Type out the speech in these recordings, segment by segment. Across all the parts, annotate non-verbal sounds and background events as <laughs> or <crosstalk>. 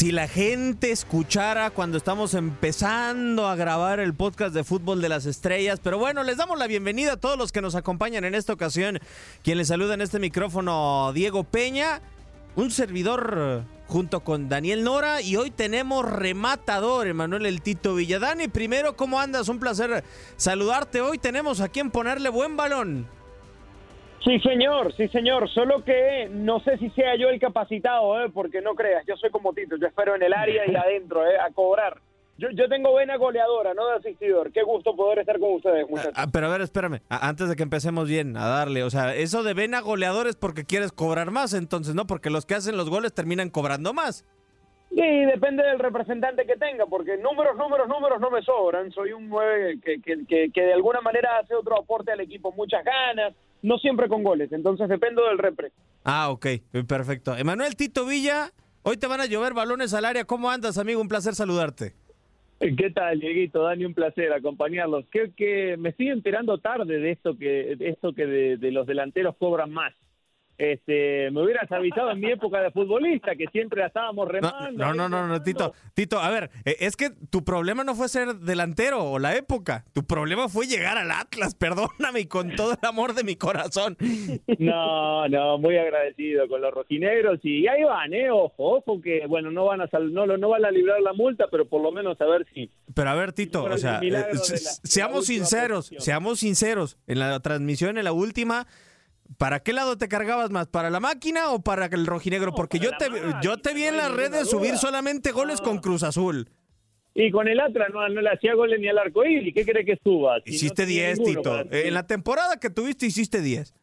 Si la gente escuchara cuando estamos empezando a grabar el podcast de Fútbol de las Estrellas, pero bueno, les damos la bienvenida a todos los que nos acompañan en esta ocasión. Quien les saluda en este micrófono, Diego Peña, un servidor junto con Daniel Nora y hoy tenemos rematador, Emanuel El Tito Villadani. Primero, ¿cómo andas? Un placer saludarte. Hoy tenemos a quien ponerle buen balón. Sí, señor, sí, señor. Solo que no sé si sea yo el capacitado, ¿eh? porque no creas, yo soy como Tito, yo espero en el área y adentro, ¿eh? a cobrar. Yo, yo tengo vena goleadora, no de asistidor. Qué gusto poder estar con ustedes, muchachos. Ah, pero a ver, espérame, antes de que empecemos bien a darle, o sea, eso de vena goleador es porque quieres cobrar más, entonces, ¿no? Porque los que hacen los goles terminan cobrando más. Sí, depende del representante que tenga, porque números, números, números no me sobran. Soy un 9 que, que, que, que de alguna manera hace otro aporte al equipo, muchas ganas, no siempre con goles. Entonces dependo del repre. Ah, ok, perfecto. Emanuel Tito Villa, hoy te van a llover balones al área. ¿Cómo andas, amigo? Un placer saludarte. ¿Qué tal, Dieguito? Dani, un placer acompañarlos. Creo que me estoy enterando tarde de esto que de esto que de, de los delanteros cobran más. Este, me hubieras avisado en mi época de futbolista que siempre la estábamos remando. no, no, no, no, Tito. Tito, a ver, eh, es que tu problema no fue ser delantero o la época. Tu problema fue llegar al Atlas, <laughs> perdóname, y con todo el amor de mi corazón. No, no, muy agradecido con los rojinegros y ahí van, eh, ojo, ojo que bueno, no van a sal- no, lo- no van a librar la multa, pero por lo menos a ver si Pero a ver, Tito, o sea, eh, la- seamos sinceros, posición. seamos sinceros. En la transmisión, en la última, ¿para qué lado te cargabas más? ¿Para la máquina o para el rojinegro? Porque yo te, máquina, yo te vi en no las ninguna redes subir solamente goles con Cruz Azul. y con el Atlas no, no le hacía goles ni al arco iris, ¿qué cree que suba? Si no Hiciste tenía 10, ninguno Tito. En la temporada que tuviste hiciste 10.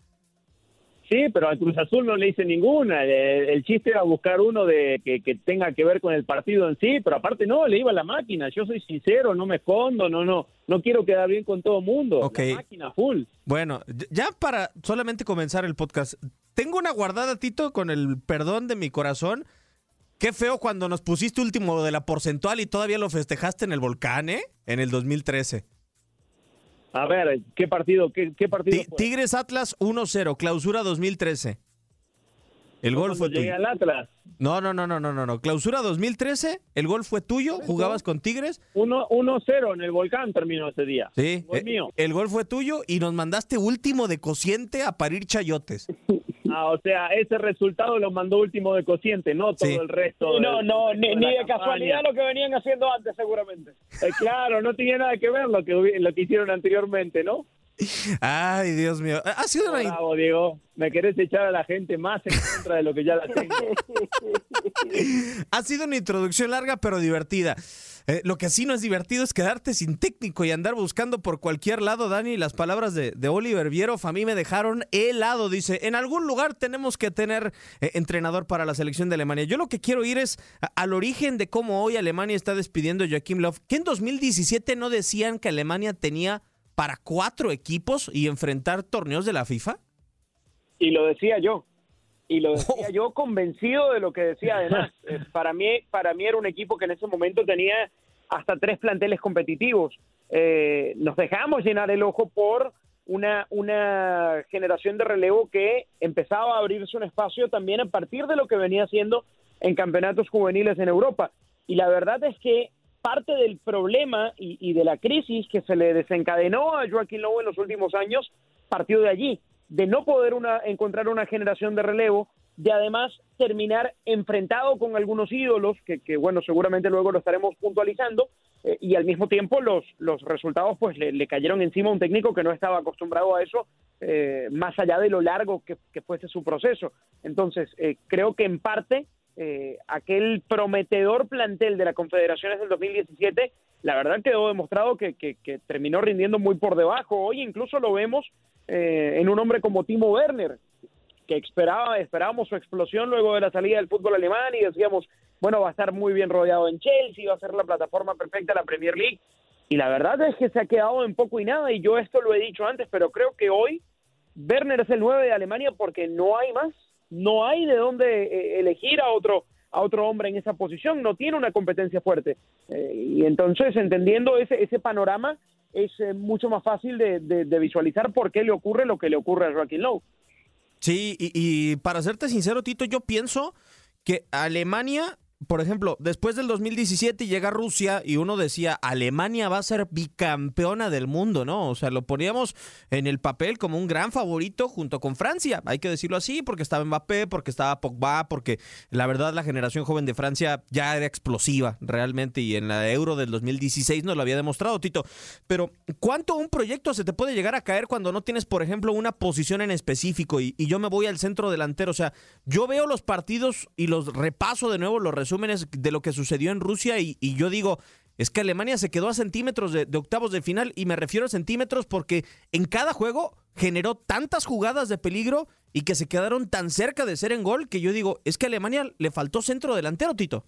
Sí, pero al Cruz Azul no le hice ninguna. El, el chiste era buscar uno de que, que tenga que ver con el partido en sí, pero aparte no, le iba a la máquina. Yo soy sincero, no me escondo, no, no, no quiero quedar bien con todo mundo. Ok. La máquina full. Bueno, ya para solamente comenzar el podcast, tengo una guardada, Tito, con el perdón de mi corazón. Qué feo cuando nos pusiste último de la porcentual y todavía lo festejaste en el volcán, ¿eh? En el 2013. A ver, ¿qué partido? ¿Qué, qué partido? Ti- fue? Tigres Atlas 1-0, clausura 2013. El gol fue tuyo. al Atlas. No, no, no, no, no, no, no. Clausura 2013, el gol fue tuyo, jugabas con Tigres. 1-0 en el volcán terminó ese día. Sí, Gol eh, mío. el gol fue tuyo y nos mandaste último de cociente a parir chayotes. <laughs> Ah, o sea, ese resultado lo mandó último de cociente, no todo Sí. el resto. No, del- no, del ni, de casualidad lo que venían haciendo antes, seguramente. Eh, claro, no tenía nada que ver lo que, lo que hicieron anteriormente, ¿no? Ay, Dios mío. Ha sido una, Bravo, Diego. Me querés echar a la gente más en contra de lo que ya la tengo. <laughs> Ha sido una introducción larga pero divertida. Eh, lo que sí no es divertido es quedarte sin técnico y andar buscando por cualquier lado, Dani. Las palabras de, de Oliver Vieroff a mí me dejaron helado. Dice, en algún lugar tenemos que tener eh, entrenador para la selección de Alemania. Yo lo que quiero ir es a- al origen de cómo hoy Alemania está despidiendo a Joachim Löw. ¿Que en 2017 no decían que Alemania tenía para cuatro equipos y enfrentar torneos de la FIFA? Y lo decía yo. Y lo decía yo convencido de lo que decía además. <laughs> Eh, para, mí, para mí era un equipo que en ese momento tenía hasta tres planteles competitivos. Eh, nos dejamos llenar el ojo por una, una generación de relevo que empezaba a abrirse un espacio también a partir de lo que venía haciendo en campeonatos juveniles en Europa. Y la verdad es que parte del problema y, de la crisis que se le desencadenó a Joaquín Lowe en los últimos años partió de allí, de no poder una, encontrar una generación de relevo, de además terminar enfrentado con algunos ídolos, que, bueno, seguramente luego lo estaremos puntualizando, eh, y al mismo tiempo los, resultados pues le, cayeron encima a un técnico que no estaba acostumbrado a eso, eh, más allá de lo largo que, que fuese su proceso. Entonces, eh, creo que en parte eh, aquel prometedor plantel de la Confederaciones del 2017, la verdad quedó demostrado que, que, que terminó rindiendo muy por debajo. Hoy incluso lo vemos eh, en un hombre como Timo Werner, que esperaba, esperábamos su explosión luego de la salida del fútbol alemán y decíamos, bueno, va a estar muy bien rodeado en Chelsea, va a ser la plataforma perfecta de la Premier League. Y la verdad es que se ha quedado en poco y nada, y yo esto lo he dicho antes, pero creo que hoy Werner es el 9 de Alemania porque no hay más, no hay de dónde eh, elegir a otro a otro hombre en esa posición, no tiene una competencia fuerte. Eh, y entonces, entendiendo ese, ese panorama, es eh, mucho más fácil de, de, visualizar por qué le ocurre lo que le ocurre a Joaquín Lowe. Sí, y, y para serte sincero, Tito, yo pienso que Alemania por ejemplo, después del 2017 llega Rusia y uno decía, Alemania va a ser bicampeona del mundo, ¿no? O sea, lo poníamos en el papel como un gran favorito junto con Francia, hay que decirlo así, porque estaba Mbappé, porque estaba Pogba, porque la verdad la generación joven de Francia ya era explosiva realmente y en la Euro del 2016 nos lo había demostrado, Tito. Pero, ¿cuánto un proyecto se te puede llegar a caer cuando no tienes, por ejemplo, una posición en específico y, yo me voy al centro delantero? O sea, yo veo los partidos y los repaso de nuevo, los resúmenes de lo que sucedió en Rusia y, yo digo, es que Alemania se quedó a centímetros de, octavos de final y me refiero a centímetros porque en cada juego generó tantas jugadas de peligro y que se quedaron tan cerca de ser en gol que yo digo, es que a Alemania le faltó centro delantero, Tito.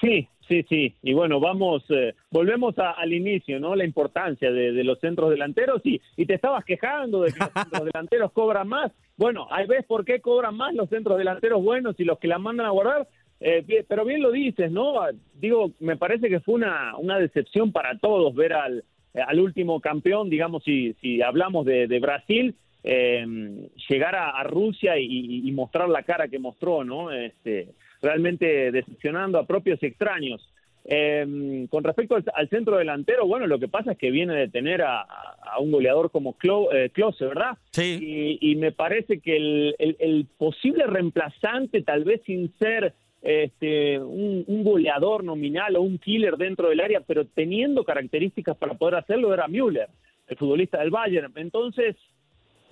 sí, sí, sí. Y bueno, vamos, eh, volvemos al inicio, ¿no? La importancia de, los centros delanteros y, y te estabas quejando de que los centros <laughs> delanteros cobran más. Bueno, ahí ves por qué cobran más los centros delanteros buenos y los que la mandan a guardar. Eh, pero bien lo dices, ¿no? Digo, me parece que fue una, una decepción para todos ver al, al último campeón, digamos, si, si hablamos de, Brasil, eh, llegar a, Rusia y, mostrar la cara que mostró, ¿no? Este, realmente decepcionando a propios extraños. Eh, con respecto al, centro delantero, bueno, lo que pasa es que viene de tener a, un goleador como Klose, ¿verdad? Sí. Y, me parece que el, el, posible reemplazante, tal vez sin ser este, un, goleador nominal o un killer dentro del área, pero teniendo características para poder hacerlo, era Müller, el futbolista del Bayern. Entonces,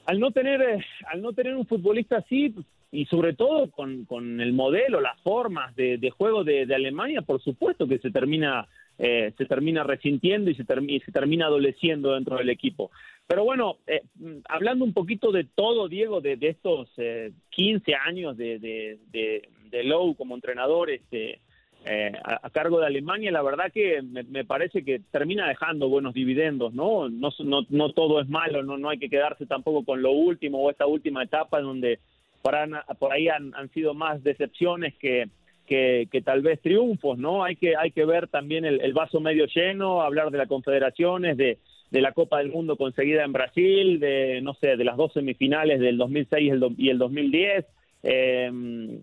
al no tener, eh, al no tener un futbolista así, y sobre todo con, con el modelo, las formas de, juego de, Alemania, por supuesto que se termina, eh, se termina resintiendo y se, se termina adoleciendo dentro del equipo. Pero bueno, eh, hablando un poquito de todo, Diego, de, estos 15 años de Lowe como entrenador este, eh, a, cargo de Alemania, la verdad que me, parece que termina dejando buenos dividendos, ¿no? No, no, todo es malo, no, no hay que quedarse tampoco con lo último o esta última etapa en donde para, por ahí han, sido más decepciones que, que, tal vez triunfos, ¿no? Hay que, hay que ver también el, vaso medio lleno, hablar de las confederaciones, de, de la Copa del Mundo conseguida en Brasil, de, no sé, de las dos semifinales del 2006 y el, y el 2010. Eh,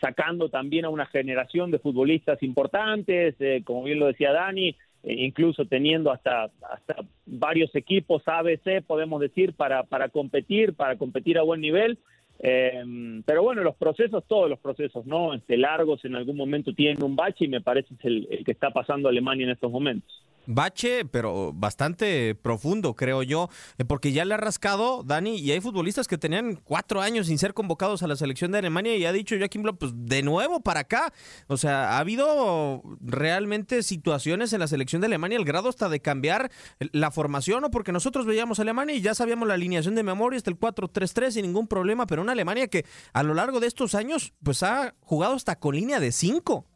sacando también a una generación de futbolistas importantes, eh, como bien lo decía Dani, eh, incluso teniendo hasta, hasta varios equipos ABC, podemos decir, para, para competir, para competir a buen nivel. Eh, pero bueno, los procesos, todos los procesos, ¿no? Este, largos en algún momento tienen un bache y me parece es el, el que está pasando Alemania en estos momentos bache, pero bastante profundo, creo yo, eh, porque ya le ha rascado Dani y hay futbolistas que tenían cuatro años sin ser convocados a la selección de Alemania y ha dicho Joaquín Bloch, pues de nuevo para acá. O sea, ha habido realmente situaciones en la selección de Alemania, el grado hasta de cambiar la formación, ¿no? Porque nosotros veíamos a Alemania y ya sabíamos la alineación de memoria, hasta el 4-3-3 sin ningún problema, pero una Alemania que a lo largo de estos años, pues ha jugado hasta con línea de cinco.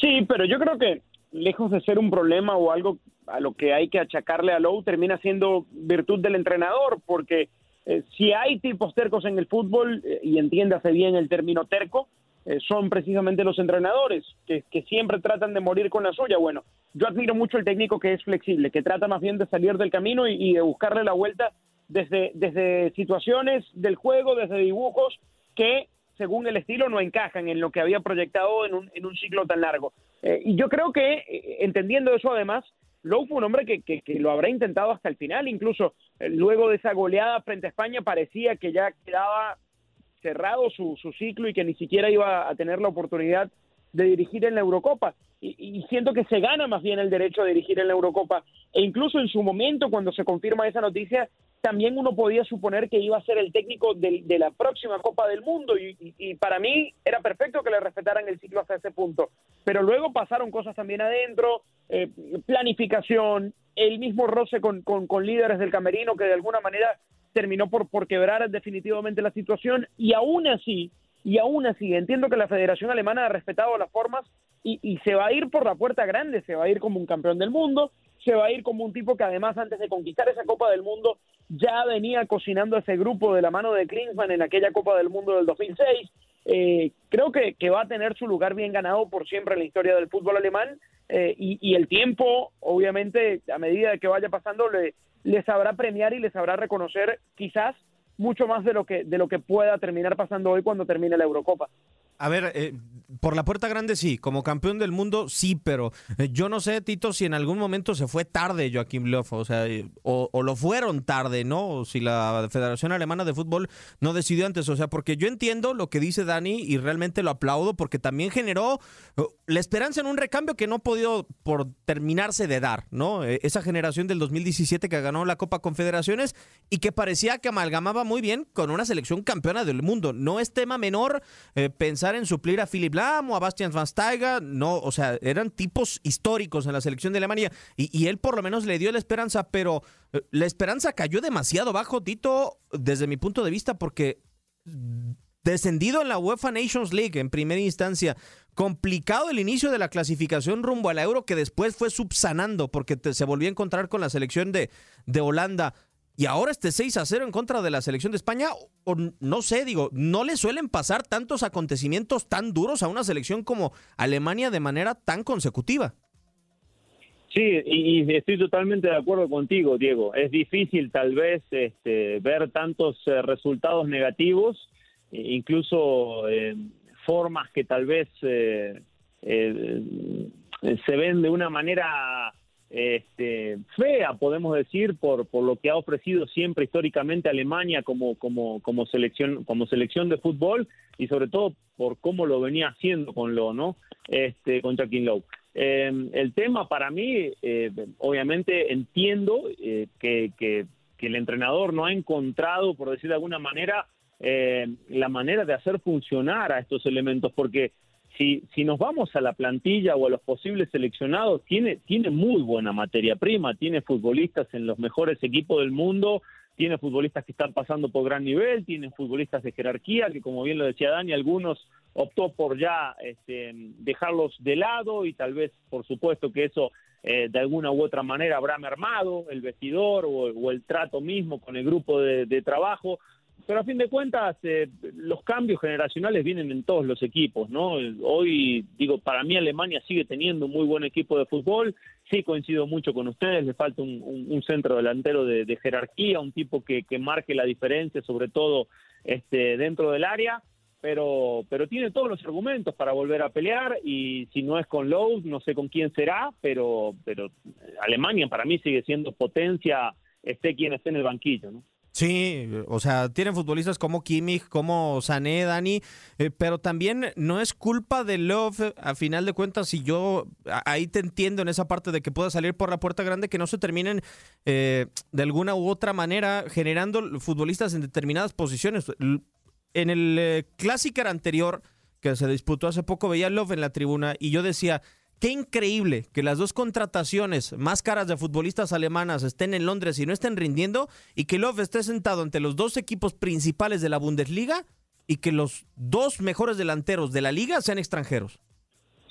Sí, pero yo creo que lejos de ser un problema o algo a lo que hay que achacarle a Lowe, termina siendo virtud del entrenador, porque eh, si hay tipos tercos en el fútbol, eh, y entiéndase bien el término terco, eh, son precisamente los entrenadores, que, que, siempre tratan de morir con la suya. Bueno, yo admiro mucho el técnico que es flexible, que trata más bien de salir del camino y, y de buscarle la vuelta desde, desde situaciones del juego, desde dibujos, que según el estilo, no encajan en lo que había proyectado en un, en un ciclo tan largo. Eh, y yo creo que, eh, entendiendo eso además, Lowe fue un hombre que, que, lo habrá intentado hasta el final, incluso eh, luego de esa goleada frente a España parecía que ya quedaba cerrado su, su ciclo y que ni siquiera iba a tener la oportunidad de dirigir en la Eurocopa. Y, y, siento que se gana más bien el derecho a dirigir en la Eurocopa. E incluso en su momento, cuando se confirma esa noticia, también uno podía suponer que iba a ser el técnico de, la próxima Copa del Mundo y, para mí era perfecto que le respetaran el ciclo hasta ese punto. Pero luego pasaron cosas también adentro, eh, planificación, el mismo roce con, con, líderes del camerino que de alguna manera terminó por, por quebrar definitivamente la situación y aún así, y aún así, entiendo que la Federación Alemana ha respetado las formas y, y se va a ir por la puerta grande, se va a ir como un campeón del mundo, se va a ir como un tipo que además antes de conquistar esa Copa del Mundo ya venía cocinando ese grupo de la mano de Klinsmann en aquella Copa del Mundo del 2006. Eh, creo que, que, va a tener su lugar bien ganado por siempre en la historia del fútbol alemán eh, y, y, el tiempo, obviamente, a medida que vaya pasando, le, le sabrá premiar y le sabrá reconocer quizás mucho más de lo que de lo que pueda terminar pasando hoy cuando termine la Eurocopa. A ver, eh, por la puerta grande sí, como campeón del mundo sí, pero eh, yo no sé, Tito, si en algún momento se fue tarde Joaquín Löw, o sea, eh, o, o, lo fueron tarde, ¿no? O si la Federación Alemana de Fútbol no decidió antes, o sea, porque yo entiendo lo que dice Dani y realmente lo aplaudo porque también generó uh, la esperanza en un recambio que no ha podido por terminarse de dar, ¿no? Esa generación del 2017 que ganó la Copa Confederaciones y que parecía que amalgamaba muy bien con una selección campeona del mundo. No es tema menor eh, en suplir a Philip Lahm o a Bastian Van Steiger, no, o sea, eran tipos históricos en la selección de Alemania y, y él por lo menos le dio la esperanza, pero eh, la esperanza cayó demasiado bajo, Tito, desde mi punto de vista, porque descendido en la UEFA Nations League en primera instancia, complicado el inicio de la clasificación rumbo al euro que después fue subsanando porque se volvió a encontrar con la selección de, de Holanda. Y ahora este 6 a 0 en contra de la selección de España, no sé, digo, no le suelen pasar tantos acontecimientos tan duros a una selección como Alemania de manera tan consecutiva. Sí, y, estoy totalmente de acuerdo contigo, Diego. Es difícil tal vez este, ver tantos eh, resultados negativos, incluso eh, formas que tal vez eh, eh, se ven de una manera este, fea, podemos decir, por, por lo que ha ofrecido siempre históricamente Alemania como, como, como, selección, como selección de fútbol y sobre todo por cómo lo venía haciendo con lo, ¿no? Este, con Joaquín Lowe. Eh, el tema para mí, eh, obviamente entiendo eh, que, que, que, el entrenador no ha encontrado, por decir de alguna manera, la manera de hacer funcionar a estos elementos, porque si, si nos vamos a la plantilla o a los posibles seleccionados, tiene, tiene muy buena materia prima, tiene futbolistas en los mejores equipos del mundo, tiene futbolistas que están pasando por gran nivel, tiene futbolistas de jerarquía, que como bien lo decía Dani, algunos optó por ya este, dejarlos de lado y tal vez, por supuesto, que eso eh, de alguna u otra manera habrá mermado el vestidor o, el trato mismo con el grupo de trabajo, pero a fin de cuentas eh, los cambios generacionales vienen en todos los equipos, ¿no? Hoy, digo, para mí Alemania sigue teniendo un muy buen equipo de fútbol, sí coincido mucho con ustedes, le falta un, un, centro delantero de, de, jerarquía, un tipo que, que marque la diferencia, sobre todo este, dentro del área, pero, pero tiene todos los argumentos para volver a pelear y si no es con Lowe, no sé con quién será, pero, pero Alemania para mí sigue siendo potencia, esté quien esté en el banquillo, ¿no? Sí, o sea, tienen futbolistas como Kimmich, como Sané, Dani, eh, pero también no es culpa de Love, a final de cuentas, y yo ahí te entiendo en esa parte de que pueda salir por la puerta grande, que no se terminen eh, de alguna u otra manera generando futbolistas en determinadas posiciones. En el eh, Clásico anterior, que se disputó hace poco, veía Love en la tribuna y yo decía, Qué increíble que las dos contrataciones más caras de futbolistas alemanas estén en Londres y no estén rindiendo y que Love esté sentado ante los dos equipos principales de la Bundesliga y que los dos mejores delanteros de la liga sean extranjeros.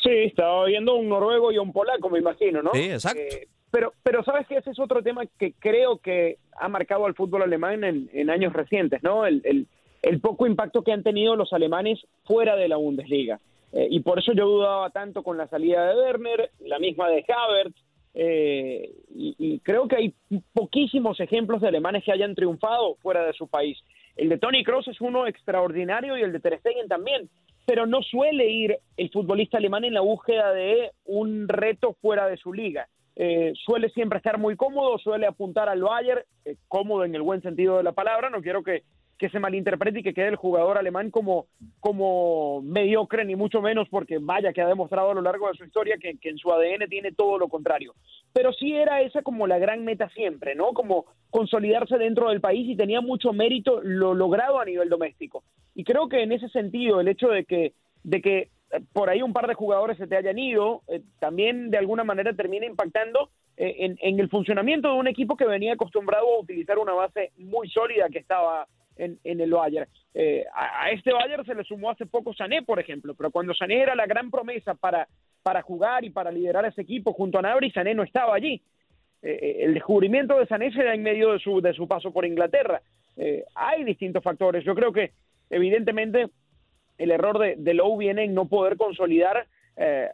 Sí, estaba viendo un noruego y un polaco, me imagino, ¿no? Sí, exacto. Eh, pero, pero sabes que ese es otro tema que creo que ha marcado al fútbol alemán en, en años recientes, ¿no? El, el, el poco impacto que han tenido los alemanes fuera de la Bundesliga. Eh, y por eso yo dudaba tanto con la salida de Werner, la misma de Havertz, eh, y, creo que hay poquísimos ejemplos de alemanes que hayan triunfado fuera de su país. El de Tony Kroos es uno extraordinario y el de Ter Stegen también, pero no suele ir el futbolista alemán en la búsqueda de un reto fuera de su liga. Eh, suele siempre estar muy cómodo, suele apuntar al Bayern, eh, cómodo en el buen sentido de la palabra, no quiero que que se malinterprete y que quede el jugador alemán como, como mediocre, ni mucho menos, porque vaya que ha demostrado a lo largo de su historia que, en su ADN tiene todo lo contrario. Pero sí era esa como la gran meta siempre, ¿no? Como consolidarse dentro del país y tenía mucho mérito lo logrado a nivel doméstico. Y creo que en ese sentido, el hecho de que, de que por ahí un par de jugadores se te hayan ido, eh, también de alguna manera termina impactando en, en, el funcionamiento de un equipo que venía acostumbrado a utilizar una base muy sólida que estaba en, en el Bayern. Eh, a, este Bayern se le sumó hace poco Sané, por ejemplo, pero cuando Sané era la gran promesa para, para jugar y para liderar ese equipo junto a Nabri, Sané no estaba allí. Eh, eh, el descubrimiento de Sané se da en medio de su, de su paso por Inglaterra. Hay distintos factores. Yo creo que, evidentemente, el error de, de Lowe viene en no poder consolidar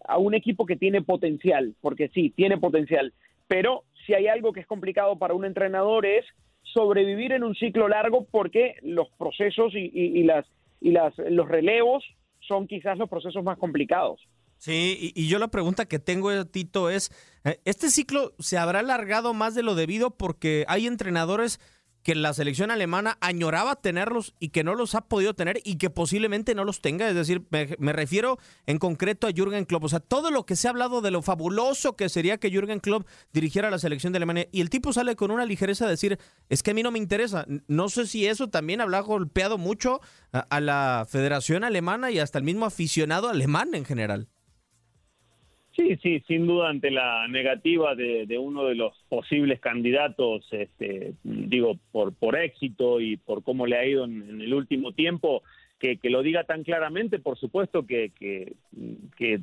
a un equipo que tiene potencial, porque sí, tiene potencial. Pero si hay algo que es complicado para un entrenador es sobrevivir en un ciclo largo porque los procesos y, y, y las, y las, los relevos son quizás los procesos más complicados. Sí, y, yo la pregunta que tengo, Tito, es, eh, ¿este ciclo se habrá alargado más de lo debido porque hay entrenadores que la selección alemana añoraba tenerlos y que no los ha podido tener y que posiblemente no los tenga. Es decir, me, refiero en concreto a Jürgen Klopp. O sea, todo lo que se ha hablado de lo fabuloso que sería que Jürgen Klopp dirigiera la selección de Alemania y el tipo sale con una ligereza de decir, es que a mí no me interesa. No sé si eso también habrá golpeado mucho a, a la Federación Alemana y hasta el mismo aficionado alemán en general. Sí, sí, sin duda ante la negativa de, uno de los posibles candidatos, este, digo, por, por éxito y por cómo le ha ido en, en el último tiempo, que, que, lo diga tan claramente, por supuesto que, que, que,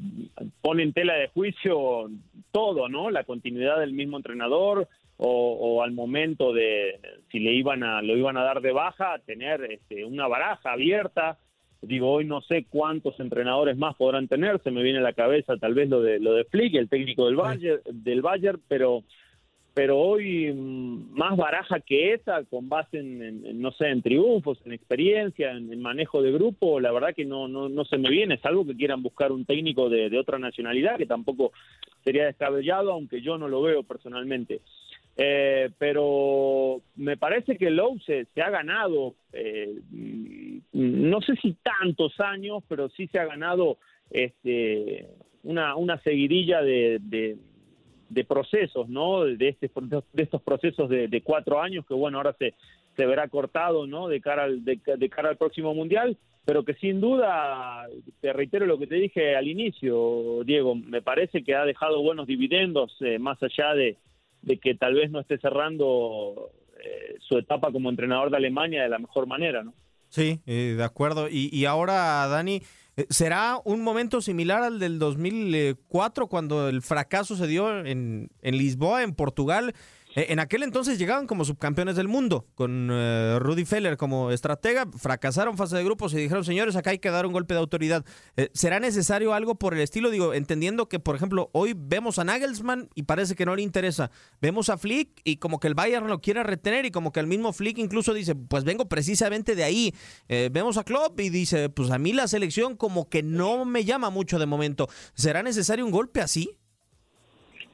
pone en tela de juicio todo, ¿no? La continuidad del mismo entrenador o, o, al momento de si le iban a lo iban a dar de baja, tener este, una baraja abierta digo, hoy no sé cuántos entrenadores más podrán tener, se me viene a la cabeza tal vez lo de lo de Flick, el técnico del Bayern, del Bayern pero pero hoy más baraja que esa, con base en, en no sé, en triunfos, en experiencia, en, en, manejo de grupo, la verdad que no, no, no se me viene, es algo que quieran buscar un técnico de, de otra nacionalidad, que tampoco sería descabellado, aunque yo no lo veo personalmente. Eh, pero me parece que Lowe se, se ha ganado, eh, no sé si tantos años, pero sí se ha ganado este, una, una seguidilla de, de, procesos, ¿no? De, este, de estos procesos de, de, cuatro años que, bueno, ahora se, se verá cortado, ¿no? De cara, al, de, de cara al próximo Mundial, pero que sin duda, te reitero lo que te dije al inicio, Diego, me parece que ha dejado buenos dividendos, eh, más allá de de que tal vez no esté cerrando eh, su etapa como entrenador de Alemania de la mejor manera, ¿no? Sí, eh, de acuerdo. Y, y ahora, Dani, eh, ¿será un momento similar al del 2004 cuando el fracaso se dio en, en Lisboa, en Portugal? Eh, en aquel entonces llegaban como subcampeones del mundo, con uh, Rudy Feller como estratega, fracasaron fase de grupos y dijeron, señores, acá hay que dar un golpe de autoridad. Eh, ¿Será necesario algo por el estilo? Digo, entendiendo que, por ejemplo, hoy vemos a Nagelsmann y parece que no le interesa. Vemos a Flick y como que el Bayern lo quiere retener y como que el mismo Flick incluso dice, pues vengo precisamente de ahí. Eh, vemos a Klopp y dice, pues a mí la selección como que no me llama mucho de momento. ¿Será necesario un golpe así?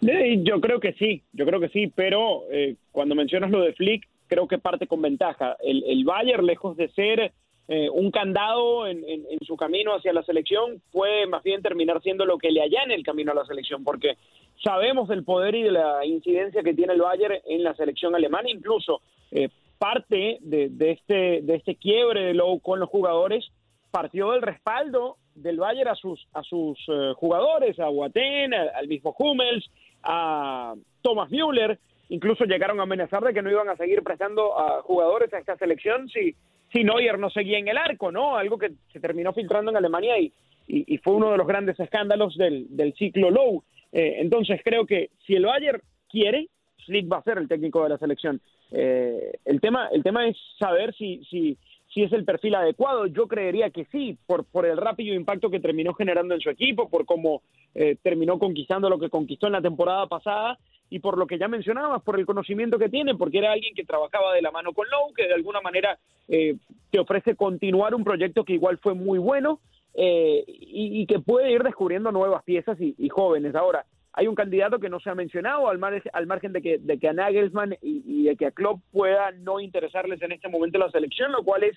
Yo creo que sí, yo creo que sí, pero eh, cuando mencionas lo de Flick, creo que parte con ventaja. El, el Bayern, lejos de ser eh, un candado en, en, su camino hacia la selección, puede más bien terminar siendo lo que le allana el camino a la selección, porque sabemos del poder y de la incidencia que tiene el Bayern en la selección alemana, incluso eh, parte de, de, este, de este quiebre de Lowe con los jugadores partió del respaldo del Bayern a sus, a sus uh, jugadores, a Boateng, al mismo Hummels, a Thomas Müller, incluso llegaron a amenazar de que no iban a seguir prestando a jugadores a esta selección si, si Neuer no seguía en el arco, ¿no? Algo que se terminó filtrando en Alemania y, y, fue uno de los grandes escándalos del, del ciclo Low. Eh, entonces creo que si el Bayern quiere, Slick va a ser el técnico de la selección. Eh, el tema, el tema es saber si, si, si es el perfil adecuado. Yo creería que sí, por, por el rápido impacto que terminó generando en su equipo, por cómo eh, terminó conquistando lo que conquistó en la temporada pasada y por lo que ya mencionabas, por el conocimiento que tiene, porque era alguien que trabajaba de la mano con Lowe, que de alguna manera eh, te ofrece continuar un proyecto que igual fue muy bueno eh, y, y, que puede ir descubriendo nuevas piezas y, y jóvenes. Ahora, hay un candidato que no se ha mencionado, al, mar, al margen de que, de que a Nagelsmann y, de que a Klopp pueda no interesarles en este momento la selección, lo cual es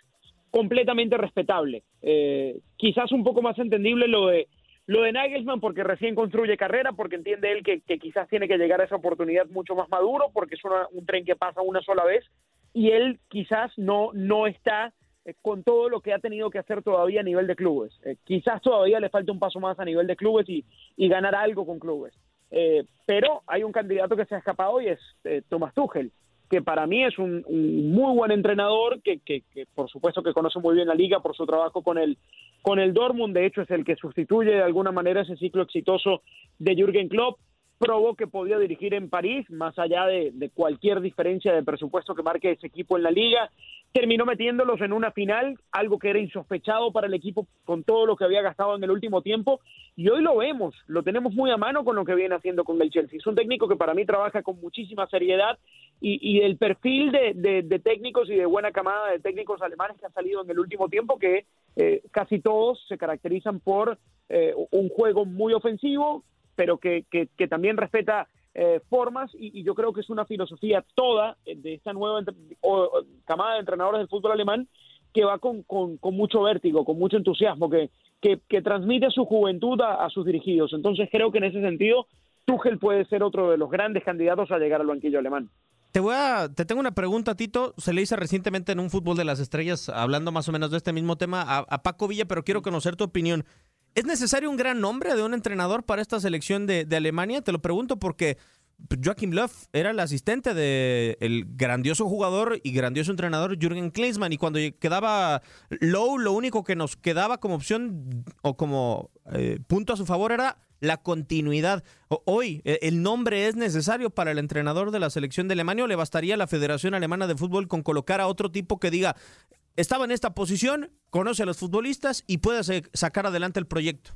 completamente respetable. Eh, quizás un poco más entendible lo de lo de Nagelsmann porque recién construye carrera, porque entiende él que, que quizás tiene que llegar a esa oportunidad mucho más maduro, porque es una, un tren que pasa una sola vez, y él quizás no, no está eh, con todo lo que ha tenido que hacer todavía a nivel de clubes. Eh, quizás todavía le falta un paso más a nivel de clubes y, y ganar algo con clubes. Eh, pero hay un candidato que se ha escapado y es eh, Thomas Tuchel, que para mí es un, un muy buen entrenador, que, por supuesto que conoce muy bien la liga por su trabajo con el, con el Dortmund, de hecho es el que sustituye de alguna manera ese ciclo exitoso de Jürgen Klopp, probó que podía dirigir en París, más allá de, cualquier diferencia de presupuesto que marque ese equipo en la liga. Terminó metiéndolos en una final, algo que era insospechado para el equipo con todo lo que había gastado en el último tiempo. Y hoy lo vemos, lo tenemos muy a mano con lo que viene haciendo con el Chelsea. Es un técnico que para mí trabaja con muchísima seriedad y, y el perfil de, de, de, técnicos y de buena camada de técnicos alemanes que han salido en el último tiempo, que eh, casi todos se caracterizan por eh, un juego muy ofensivo, pero que, que, que también respeta eh, formas y, yo creo que es una filosofía toda de esta nueva o, camada de entrenadores del fútbol alemán que va con, con, con mucho vértigo, con mucho entusiasmo, que, que, que transmite su juventud a, sus dirigidos. Entonces creo que en ese sentido Tuchel puede ser otro de los grandes candidatos a llegar al banquillo alemán. Te voy a, te tengo una pregunta, Tito. Se le hizo recientemente en un fútbol de las estrellas, hablando más o menos de este mismo tema, a Paco Villa, pero quiero conocer tu opinión. ¿Es necesario un gran nombre de un entrenador para esta selección de, Alemania? Te lo pregunto porque Joachim Löw era el asistente del el grandioso jugador y grandioso entrenador Jürgen Klinsmann y cuando quedaba Low, lo único que nos quedaba como opción o como eh, punto a su favor era la continuidad. Hoy, e, ¿el nombre es necesario para el entrenador de la selección de Alemania o le bastaría a la Federación Alemana de Fútbol con colocar a otro tipo que diga, estaba en esta posición, conoce a los futbolistas y puede sacar adelante el proyecto?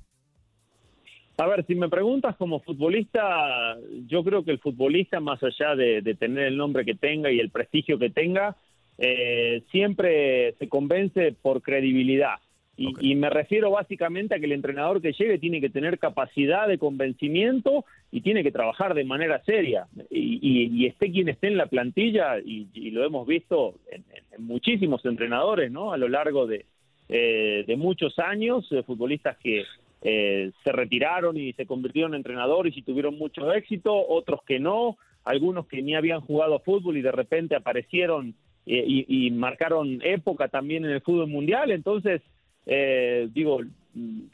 A ver, si me preguntas como futbolista, yo creo que el futbolista, más allá de, de tener el nombre que tenga y el prestigio que tenga, eh, siempre se convence por credibilidad. Y, okay. y, me refiero básicamente a que el entrenador que llegue tiene que tener capacidad de convencimiento y tiene que trabajar de manera seria. Y, y, y esté quien esté en la plantilla, y, lo hemos visto en, en, muchísimos entrenadores, ¿no? A lo largo de, eh, de muchos años, eh, futbolistas que eh, se retiraron y se convirtieron en entrenadores y tuvieron mucho éxito, otros que no, algunos que ni habían jugado fútbol y de repente aparecieron eh, y, y, marcaron época también en el fútbol mundial. Entonces, eh, digo,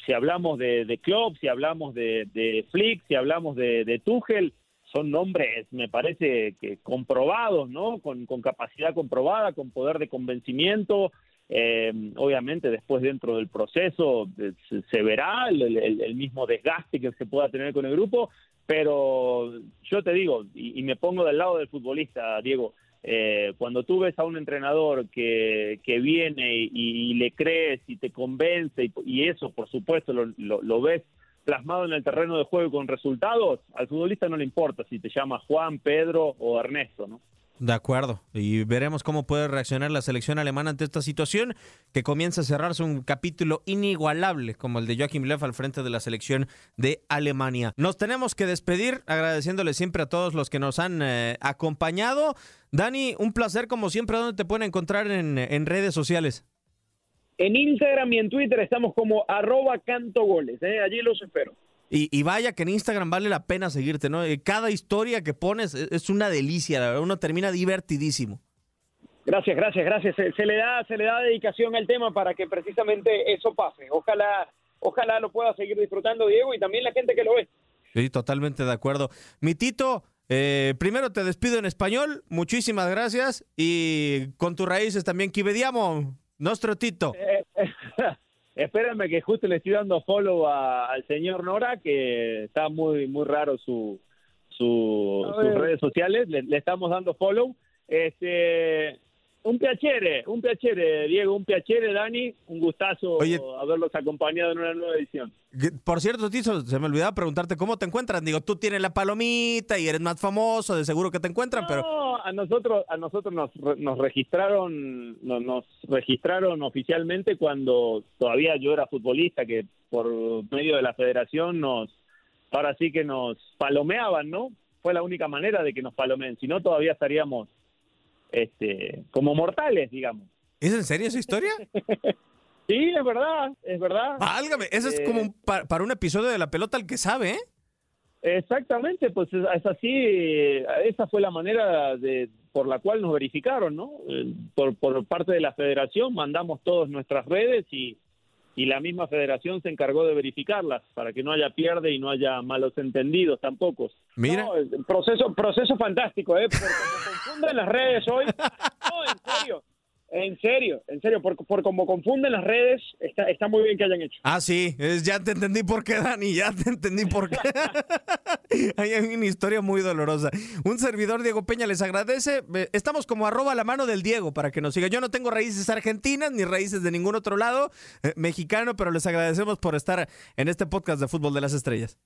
si hablamos de, de Klopp, si hablamos de, de Flick, si hablamos de, de Tuchel, son nombres, me parece que comprobados, ¿no? Con, capacidad comprobada, con poder de convencimiento, eh, obviamente después dentro del proceso eh, se, se verá el, el, mismo desgaste que se pueda tener con el grupo, pero yo te digo, y me pongo del lado del futbolista, Diego, eh, cuando tú ves a un entrenador que, que viene y, le crees y te convence, y, y eso por supuesto lo, lo, lo, ves plasmado en el terreno de juego con resultados, al futbolista no le importa si te llama Juan, Pedro o Ernesto, ¿no? De acuerdo. Y veremos cómo puede reaccionar la selección alemana ante esta situación que comienza a cerrarse un capítulo inigualable como el de Joachim Löw al frente de la selección de Alemania. Nos tenemos que despedir agradeciéndole siempre a todos los que nos han eh, acompañado. Dani, un placer como siempre. ¿Dónde te pueden encontrar en, en redes sociales? En Instagram y en Twitter estamos como arroba cantogoles. ¿eh? Allí los espero. Y, y, vaya que en Instagram vale la pena seguirte, ¿no? Eh, cada historia que pones es una delicia, la verdad, uno termina divertidísimo. Gracias, gracias, gracias. Se, se, le da, se le da dedicación al tema para que precisamente eso pase. Ojalá, ojalá lo pueda seguir disfrutando Diego y también la gente que lo ve. Sí, totalmente de acuerdo. Mi Tito, eh, primero te despido en español, muchísimas gracias y con tus raíces también, que vediamo, nuestro Tito. Eh, <laughs> espérame que justo le estoy dando follow a, al señor Nora, que está muy muy raro su, su sus redes sociales, le, le, estamos dando follow. Este, un piacere, un piacere, Diego, un piacere, Dani, un gustazo Oye, haberlos acompañado en una nueva edición. Por cierto, Tizo, se me olvidaba preguntarte cómo te encuentran. Digo, tú tienes la palomita y eres más famoso, de seguro que te encuentran, no, pero... a nosotros, a nosotros nos, nos registraron, nos, nos registraron oficialmente cuando todavía yo era futbolista, que por medio de la federación nos, ahora sí que nos palomeaban, ¿no? Fue la única manera de que nos palomeen, si no todavía estaríamos este, como mortales, digamos. ¿Es en serio esa historia? <laughs> sí, es verdad, es verdad. Válgame, eso es como un, para, para, un episodio de La Pelota al que sabe, ¿eh? Exactamente, pues es así, esa fue la manera de por la cual nos verificaron, ¿no? Por, por parte de la federación mandamos todas nuestras redes y, y la misma federación se encargó de verificarlas para que no haya pierde y no haya malos entendidos tampoco. Mira. No, proceso, proceso fantástico, ¿eh? Por como confunden las redes hoy. No, en serio. En serio, en serio, por, por como confunden las redes, está, está muy bien que hayan hecho. Ah, sí, es- ya te entendí por qué, Dani, ya te entendí por qué. <laughs> Hay una historia muy dolorosa. Un servidor, Diego Peña, les agradece. Estamos como arroba la mano del Diego para que nos siga. Yo no tengo raíces argentinas ni raíces de ningún otro lado eh, mexicano, pero les agradecemos por estar en este podcast de Fútbol de las Estrellas.